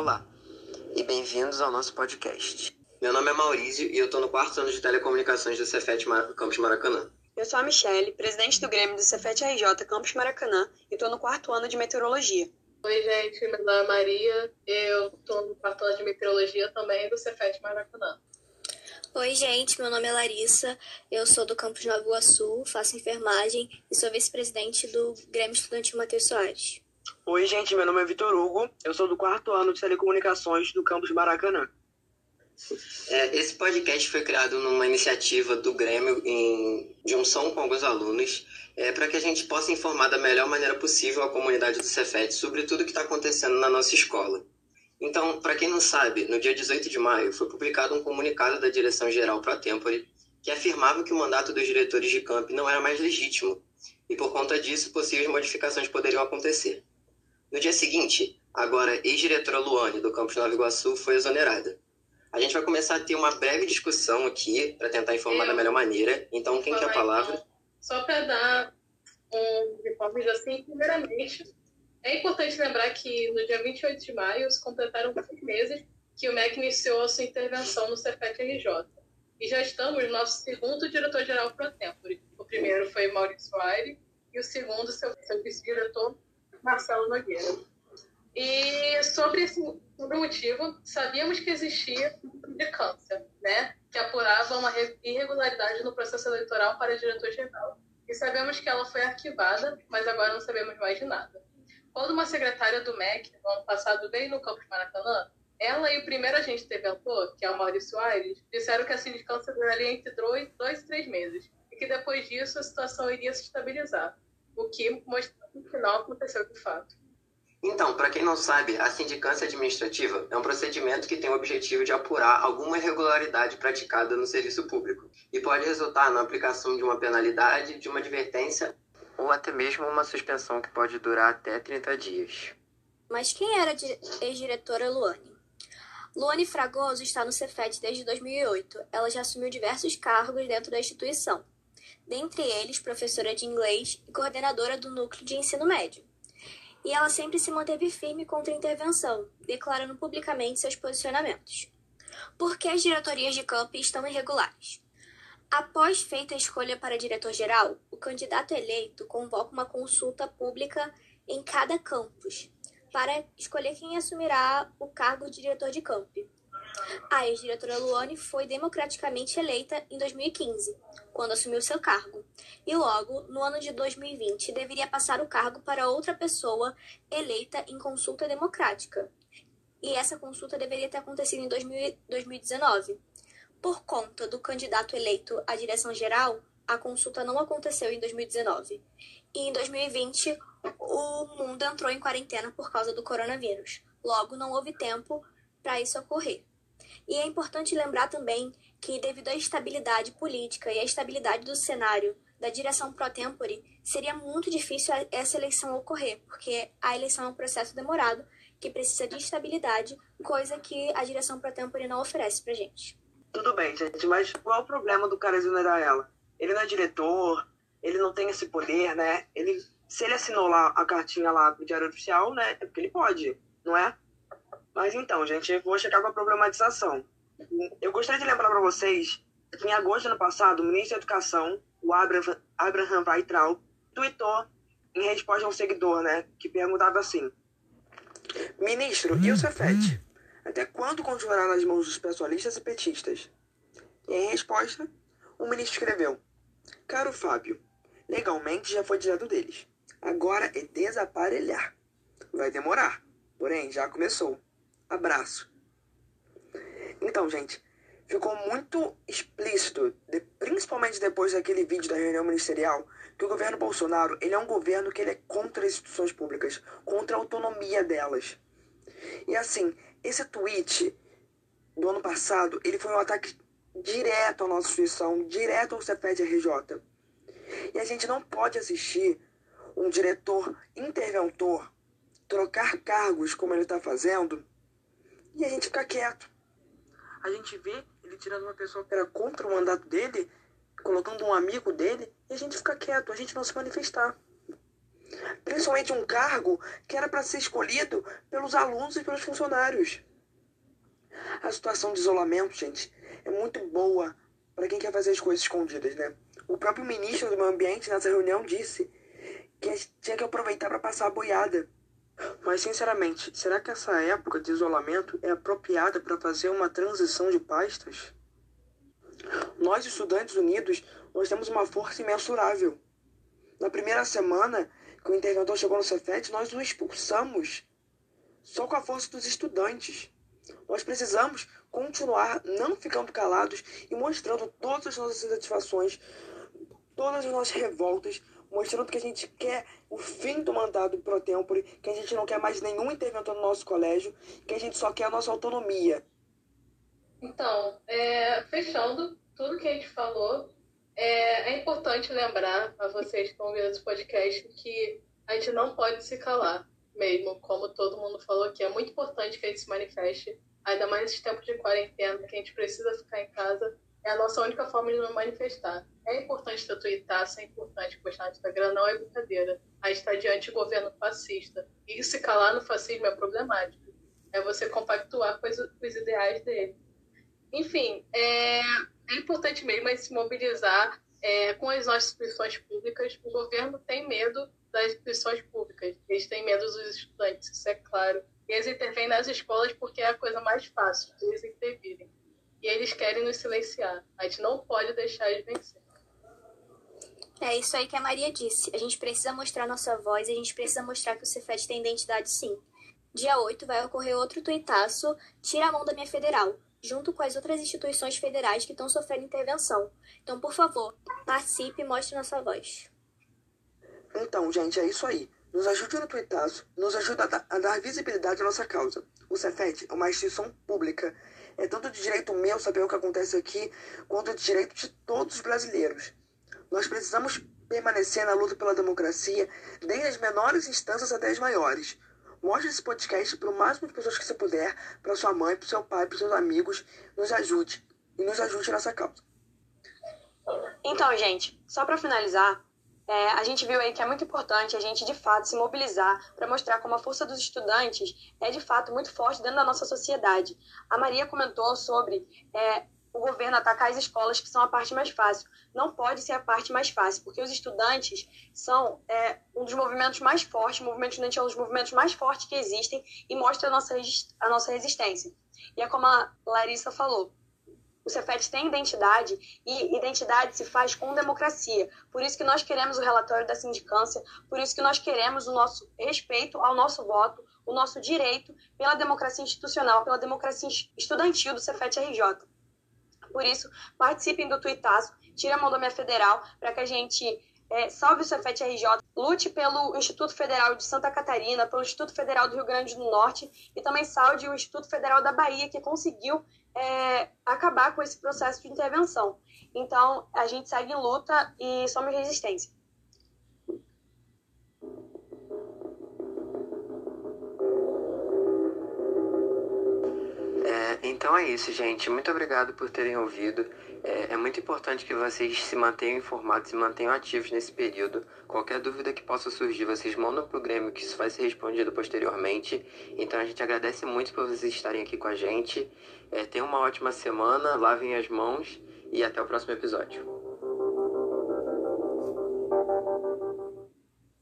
Olá e bem-vindos ao nosso podcast. Meu nome é Maurício e eu estou no quarto ano de Telecomunicações do Cefet Mar... Campus Maracanã. Eu sou a Michelle, presidente do Grêmio do Cefet RJ Campus Maracanã e estou no quarto ano de Meteorologia. Oi, gente, meu nome é Maria, eu estou no quarto ano de Meteorologia também do Cefet Maracanã. Oi, gente, meu nome é Larissa, eu sou do campus Nova Iguaçu, faço enfermagem e sou vice-presidente do Grêmio Estudantil Matheus Soares. Oi, gente, meu nome é Vitor Hugo, eu sou do quarto ano de Telecomunicações do campus Maracanã. É, esse podcast foi criado numa iniciativa do Grêmio em junção com alguns alunos, é, para que a gente possa informar da melhor maneira possível a comunidade do Cefet sobre tudo que está acontecendo na nossa escola. Então, para quem não sabe, no dia 18 de maio foi publicado um comunicado da Direção-Geral para a Tempore que afirmava que o mandato dos diretores de camp não era mais legítimo e, por conta disso, possíveis modificações poderiam acontecer. No dia seguinte, agora ex-diretora Luane, do Campus Nova Iguaçu, foi exonerada. A gente vai começar a ter uma breve discussão aqui para tentar informar Eu da melhor maneira. Então, quem quer a palavra? Então, só para dar um informe assim, primeiramente, é importante lembrar que no dia 28 de maio se completaram três meses que o MEC iniciou a sua intervenção no Cefet RJ. E já estamos no nosso segundo diretor-geral pro tempore. O primeiro foi Maurício Aire e o segundo, seu, seu vice-diretor, Marcelo Nogueira. E sobre esse sobre o motivo, sabíamos que existia de câncer, né? que apurava uma irregularidade no processo eleitoral para diretor-geral. E sabemos que ela foi arquivada, mas agora não sabemos mais de nada. Quando uma secretária do MEC, no ano passado, veio no campus Maracanã, ela e o primeiro agente interventor, que é o Maurício Aires, disseram que a sindicância duraria entre dois, dois e três meses e que depois disso a situação iria se estabilizar, o que mostrou que no final aconteceu de fato. Então, para quem não sabe, a sindicância administrativa é um procedimento que tem o objetivo de apurar alguma irregularidade praticada no serviço público e pode resultar na aplicação de uma penalidade, de uma advertência ou até mesmo uma suspensão que pode durar até 30 dias. Mas quem era a ex-diretora Luane? Luane Fragoso está no Cefet desde 2008. Ela já assumiu diversos cargos dentro da instituição, dentre eles professora de inglês e coordenadora do núcleo de ensino médio. E ela sempre se manteve firme contra a intervenção, declarando publicamente seus posicionamentos. Por que as diretorias de campo estão irregulares? Após feita a escolha para diretor-geral, o candidato eleito convoca uma consulta pública em cada campus para escolher quem assumirá o cargo de diretor de camp. A ex-diretora Luane foi democraticamente eleita em 2015, quando assumiu seu cargo, e logo, no ano de 2020, deveria passar o cargo para outra pessoa eleita em consulta democrática. E essa consulta deveria ter acontecido em 2019. Por conta do candidato eleito à direção geral, a consulta não aconteceu em 2019. E em 2020, o mundo entrou em quarentena por causa do coronavírus. Logo, não houve tempo para isso ocorrer. E é importante lembrar também que, devido à estabilidade política e à estabilidade do cenário da direção pro tempore, seria muito difícil essa eleição ocorrer, porque a eleição é um processo demorado que precisa de estabilidade, coisa que a direção pro tempore não oferece pra gente. Tudo bem, gente, mas qual é o problema do cara exonerar ela? Ele não é diretor, ele não tem esse poder, né? Ele, se ele assinou lá a cartinha lá pro Diário Oficial, né? É porque ele pode, não é? Mas então, gente, eu vou checar com a problematização. Eu gostaria de lembrar para vocês que em agosto do ano passado, o ministro da Educação, o Abraham, Weitral, tweetou em resposta a um seguidor, né? Que perguntava assim: Ministro, e o Cefet? Até quando continuará nas mãos dos pessoalistas e petistas? E em resposta, o ministro escreveu: Caro Fábio, legalmente já foi dizendo deles. Agora é desaparelhar. Vai demorar, porém já começou. Abraço. Então, gente, ficou muito explícito, de, principalmente depois daquele vídeo da reunião ministerial, que o governo Bolsonaro ele é um governo que ele é contra as instituições públicas, contra a autonomia delas. E assim, esse tweet do ano passado, ele foi um ataque direto à nossa instituição, direto ao CEPED RJ. E a gente não pode assistir um diretor interventor trocar cargos como ele está fazendo e a gente ficar quieto. A gente vê ele tirando uma pessoa que era contra o mandato dele, colocando um amigo dele, e a gente fica quieto, a gente não se manifestar. Principalmente um cargo que era para ser escolhido pelos alunos e pelos funcionários. A situação de isolamento, gente, é muito boa para quem quer fazer as coisas escondidas, né? O próprio ministro do Meio Ambiente nessa reunião disse que tinha que aproveitar para passar a boiada. Mas, sinceramente, será que essa época de isolamento é apropriada para fazer uma transição de pastas? Nós, estudantes unidos, nós temos uma força imensurável. Na primeira semana que o interventor chegou no Cefet, nós o expulsamos só com a força dos estudantes. Nós precisamos continuar não ficando calados e mostrando todas as nossas insatisfações, todas as nossas revoltas, mostrando que a gente quer o fim do mandato pro tempore, que a gente não quer mais nenhum interventor no nosso colégio, que a gente só quer a nossa autonomia. Então, é, fechando tudo que a gente falou, é, é importante lembrar a vocês que estão esse podcast que a gente não pode se calar mesmo, como todo mundo falou que é muito importante que a gente se manifeste, ainda mais nesse tempo de quarentena, que a gente precisa ficar em casa, é a nossa única forma de nos manifestar. É importante ter tweetar, é importante postar no Instagram, não é brincadeira. A gente está diante de governo fascista. E se calar no fascismo é problemático. É você compactuar com os, com os ideais dele. Enfim, é, é importante mesmo gente se mobilizar é, com as nossas instituições públicas. O governo tem medo das instituições públicas. Eles têm medo dos estudantes, isso é claro. Eles intervêm nas escolas porque é a coisa mais fácil eles intervirem. E eles querem nos silenciar. A gente não pode deixar eles vencer. É isso aí que a Maria disse. A gente precisa mostrar nossa voz e a gente precisa mostrar que o Cefet tem identidade sim. Dia 8 vai ocorrer outro tuitaço Tira a mão da minha federal, junto com as outras instituições federais que estão sofrendo intervenção. Então, por favor, participe e mostre nossa voz. Então, gente, é isso aí. Nos ajude no tuitaço, nos ajuda a, a dar visibilidade à nossa causa. O Cefet é uma instituição pública. É tanto de direito meu saber o que acontece aqui, quanto de direito de todos os brasileiros. Nós precisamos permanecer na luta pela democracia, desde as menores instâncias até as maiores. Mostre esse podcast para o máximo de pessoas que você puder, para sua mãe, para seu pai, para seus amigos. Nos ajude e nos ajude nessa causa. Então, gente, só para finalizar, é, a gente viu aí que é muito importante a gente de fato se mobilizar para mostrar como a força dos estudantes é de fato muito forte dentro da nossa sociedade. A Maria comentou sobre é, o governo atacar as escolas, que são a parte mais fácil. Não pode ser a parte mais fácil, porque os estudantes são é, um dos movimentos mais fortes, o movimento estudante é um dos movimentos mais fortes que existem e mostra a nossa, a nossa resistência. E é como a Larissa falou, o Cefet tem identidade e identidade se faz com democracia. Por isso que nós queremos o relatório da sindicância, por isso que nós queremos o nosso respeito ao nosso voto, o nosso direito pela democracia institucional, pela democracia estudantil do Cefet RJ. Por isso, participem do Tuitaço, tire a mão da minha federal, para que a gente é, salve o Cefet RJ, lute pelo Instituto Federal de Santa Catarina, pelo Instituto Federal do Rio Grande do Norte e também salve o Instituto Federal da Bahia, que conseguiu é, acabar com esse processo de intervenção. Então, a gente segue em luta e somos resistência. Então é isso, gente. Muito obrigado por terem ouvido. É, é, muito importante que vocês se mantenham informados e mantenham ativos nesse período. Qualquer dúvida que possa surgir, vocês mandam pro Grêmio que isso vai ser respondido posteriormente. Então a gente agradece muito por vocês estarem aqui com a gente. É, tenham uma ótima semana, lavem as mãos e até o próximo episódio.